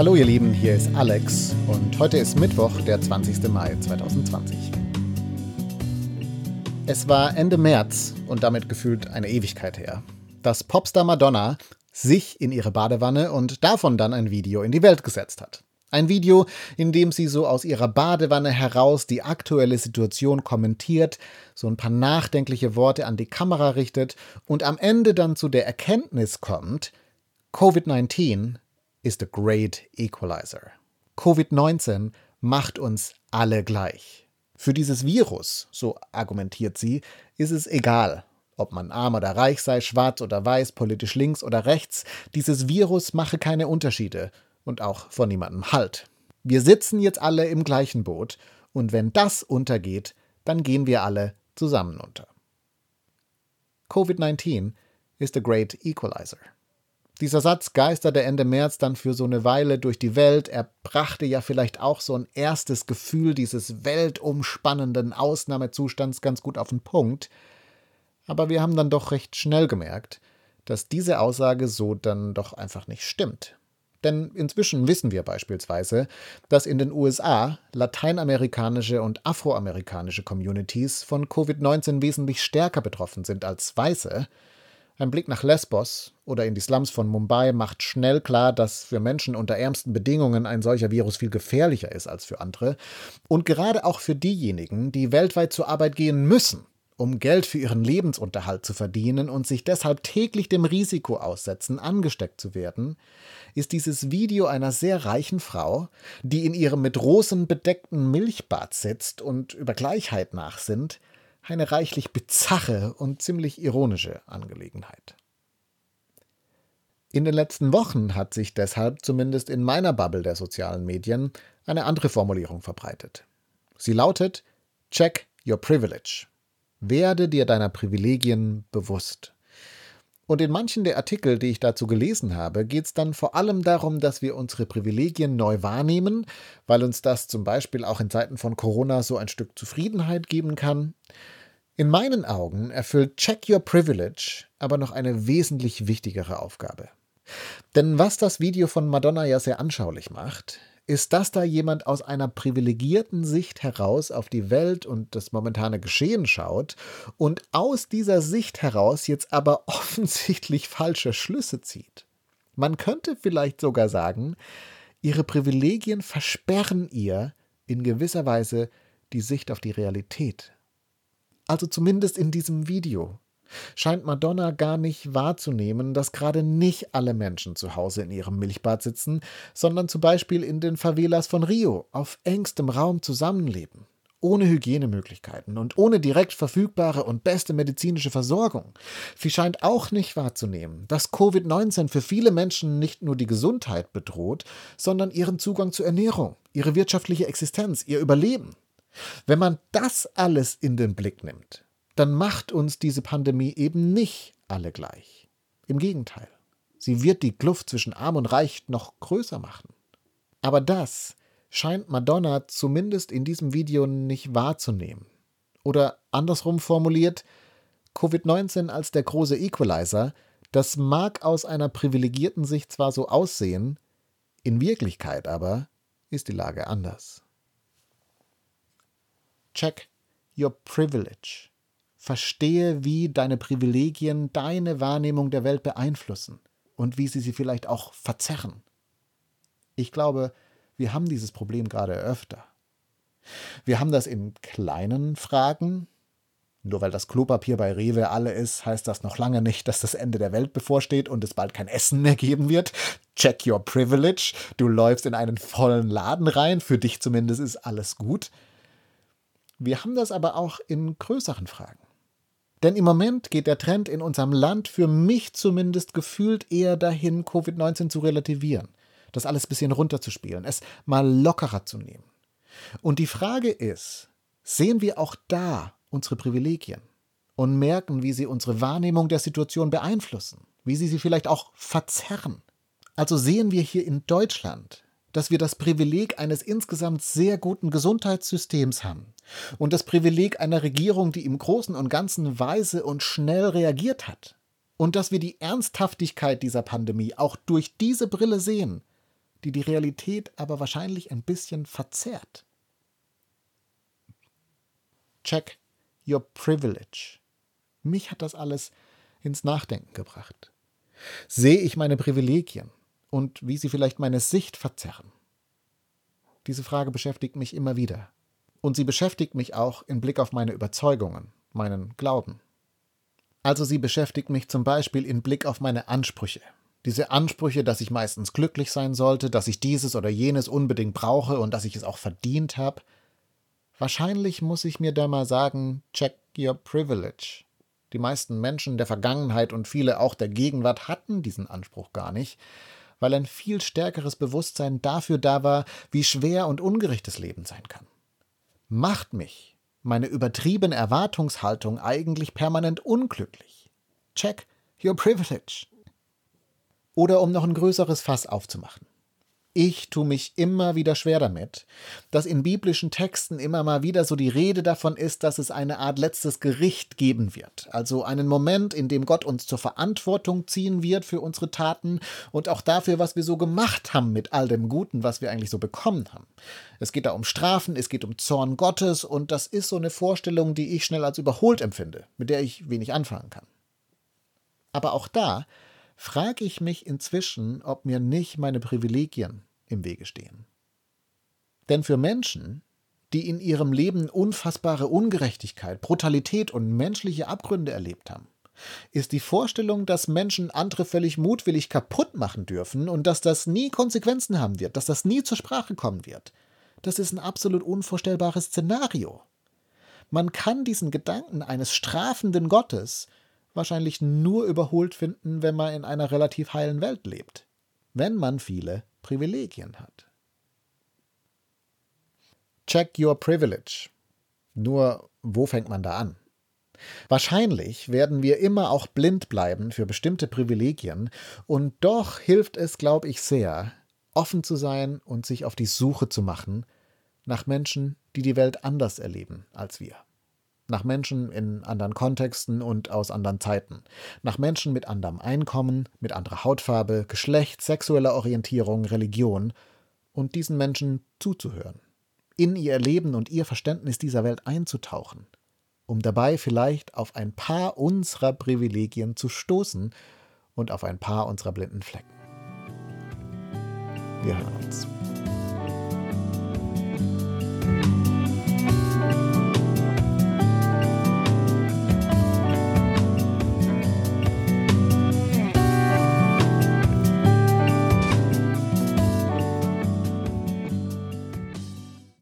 Hallo ihr Lieben, hier ist Alex und heute ist Mittwoch, der 20. Mai 2020. Es war Ende März und damit gefühlt eine Ewigkeit her, dass Popstar Madonna sich in ihre Badewanne und davon dann ein Video in die Welt gesetzt hat. Ein Video, in dem sie so aus ihrer Badewanne heraus die aktuelle Situation kommentiert, so ein paar nachdenkliche Worte an die Kamera richtet und am Ende dann zu der Erkenntnis kommt, Covid-19 is the great equalizer. Covid-19 macht uns alle gleich. Für dieses Virus, so argumentiert sie, ist es egal, ob man arm oder reich sei, schwarz oder weiß, politisch links oder rechts, dieses Virus mache keine Unterschiede und auch vor niemandem Halt. Wir sitzen jetzt alle im gleichen Boot und wenn das untergeht, dann gehen wir alle zusammen unter. Covid-19 ist the great equalizer. Dieser Satz geisterte Ende März dann für so eine Weile durch die Welt. Er brachte ja vielleicht auch so ein erstes Gefühl dieses weltumspannenden Ausnahmezustands ganz gut auf den Punkt. Aber wir haben dann doch recht schnell gemerkt, dass diese Aussage so dann doch einfach nicht stimmt. Denn inzwischen wissen wir beispielsweise, dass in den USA lateinamerikanische und afroamerikanische Communities von Covid-19 wesentlich stärker betroffen sind als weiße, ein Blick nach Lesbos oder in die Slums von Mumbai macht schnell klar, dass für Menschen unter ärmsten Bedingungen ein solcher Virus viel gefährlicher ist als für andere. Und gerade auch für diejenigen, die weltweit zur Arbeit gehen müssen, um Geld für ihren Lebensunterhalt zu verdienen und sich deshalb täglich dem Risiko aussetzen, angesteckt zu werden, ist dieses Video einer sehr reichen Frau, die in ihrem mit Rosen bedeckten Milchbad sitzt und über Gleichheit nachsinnt, eine reichlich bizarre und ziemlich ironische Angelegenheit. In den letzten Wochen hat sich deshalb, zumindest in meiner Bubble der sozialen Medien, eine andere Formulierung verbreitet. Sie lautet Check your privilege. Werde dir deiner Privilegien bewusst. Und in manchen der Artikel, die ich dazu gelesen habe, geht es dann vor allem darum, dass wir unsere Privilegien neu wahrnehmen, weil uns das zum Beispiel auch in Zeiten von Corona so ein Stück Zufriedenheit geben kann. In meinen Augen erfüllt Check Your Privilege aber noch eine wesentlich wichtigere Aufgabe. Denn was das Video von Madonna ja sehr anschaulich macht, ist, dass da jemand aus einer privilegierten Sicht heraus auf die Welt und das momentane Geschehen schaut und aus dieser Sicht heraus jetzt aber offensichtlich falsche Schlüsse zieht. Man könnte vielleicht sogar sagen, ihre Privilegien versperren ihr in gewisser Weise die Sicht auf die Realität. Also zumindest in diesem Video scheint Madonna gar nicht wahrzunehmen, dass gerade nicht alle Menschen zu Hause in ihrem Milchbad sitzen, sondern zum Beispiel in den Favelas von Rio auf engstem Raum zusammenleben, ohne Hygienemöglichkeiten und ohne direkt verfügbare und beste medizinische Versorgung. Sie scheint auch nicht wahrzunehmen, dass Covid-19 für viele Menschen nicht nur die Gesundheit bedroht, sondern ihren Zugang zur Ernährung, ihre wirtschaftliche Existenz, ihr Überleben. Wenn man das alles in den Blick nimmt, dann macht uns diese Pandemie eben nicht alle gleich. Im Gegenteil, sie wird die Kluft zwischen arm und reich noch größer machen. Aber das scheint Madonna zumindest in diesem Video nicht wahrzunehmen. Oder andersrum formuliert, Covid-19 als der große Equalizer, das mag aus einer privilegierten Sicht zwar so aussehen, in Wirklichkeit aber ist die Lage anders. Check your privilege. Verstehe, wie deine Privilegien deine Wahrnehmung der Welt beeinflussen und wie sie sie vielleicht auch verzerren. Ich glaube, wir haben dieses Problem gerade öfter. Wir haben das in kleinen Fragen. Nur weil das Klopapier bei Rewe alle ist, heißt das noch lange nicht, dass das Ende der Welt bevorsteht und es bald kein Essen mehr geben wird. Check your privilege. Du läufst in einen vollen Laden rein, für dich zumindest ist alles gut. Wir haben das aber auch in größeren Fragen. Denn im Moment geht der Trend in unserem Land für mich zumindest gefühlt eher dahin, Covid-19 zu relativieren, das alles ein bisschen runterzuspielen, es mal lockerer zu nehmen. Und die Frage ist, sehen wir auch da unsere Privilegien und merken, wie sie unsere Wahrnehmung der Situation beeinflussen, wie sie sie vielleicht auch verzerren. Also sehen wir hier in Deutschland, dass wir das Privileg eines insgesamt sehr guten Gesundheitssystems haben und das Privileg einer Regierung, die im Großen und Ganzen weise und schnell reagiert hat. Und dass wir die Ernsthaftigkeit dieser Pandemie auch durch diese Brille sehen, die die Realität aber wahrscheinlich ein bisschen verzerrt. Check your privilege. Mich hat das alles ins Nachdenken gebracht. Sehe ich meine Privilegien und wie sie vielleicht meine Sicht verzerren? Diese Frage beschäftigt mich immer wieder. Und sie beschäftigt mich auch im Blick auf meine Überzeugungen, meinen Glauben. Also sie beschäftigt mich zum Beispiel im Blick auf meine Ansprüche. Diese Ansprüche, dass ich meistens glücklich sein sollte, dass ich dieses oder jenes unbedingt brauche und dass ich es auch verdient habe. Wahrscheinlich muss ich mir da mal sagen, check your privilege. Die meisten Menschen der Vergangenheit und viele auch der Gegenwart hatten diesen Anspruch gar nicht, weil ein viel stärkeres Bewusstsein dafür da war, wie schwer und ungerecht das Leben sein kann. Macht mich meine übertriebene Erwartungshaltung eigentlich permanent unglücklich? Check your privilege. Oder um noch ein größeres Fass aufzumachen. Ich tue mich immer wieder schwer damit, dass in biblischen Texten immer mal wieder so die Rede davon ist, dass es eine Art letztes Gericht geben wird. Also einen Moment, in dem Gott uns zur Verantwortung ziehen wird für unsere Taten und auch dafür, was wir so gemacht haben mit all dem Guten, was wir eigentlich so bekommen haben. Es geht da um Strafen, es geht um Zorn Gottes und das ist so eine Vorstellung, die ich schnell als überholt empfinde, mit der ich wenig anfangen kann. Aber auch da frage ich mich inzwischen, ob mir nicht meine Privilegien im Wege stehen. Denn für Menschen, die in ihrem Leben unfassbare Ungerechtigkeit, Brutalität und menschliche Abgründe erlebt haben, ist die Vorstellung, dass Menschen andere völlig mutwillig kaputt machen dürfen und dass das nie Konsequenzen haben wird, dass das nie zur Sprache kommen wird. Das ist ein absolut unvorstellbares Szenario. Man kann diesen Gedanken eines strafenden Gottes wahrscheinlich nur überholt finden, wenn man in einer relativ heilen Welt lebt, wenn man viele Privilegien hat. Check your privilege. Nur, wo fängt man da an? Wahrscheinlich werden wir immer auch blind bleiben für bestimmte Privilegien, und doch hilft es, glaube ich, sehr, offen zu sein und sich auf die Suche zu machen nach Menschen, die die Welt anders erleben als wir nach Menschen in anderen Kontexten und aus anderen Zeiten, nach Menschen mit anderem Einkommen, mit anderer Hautfarbe, Geschlecht, sexueller Orientierung, Religion und diesen Menschen zuzuhören, in ihr Leben und ihr Verständnis dieser Welt einzutauchen, um dabei vielleicht auf ein paar unserer Privilegien zu stoßen und auf ein paar unserer blinden Flecken. Wir hören uns.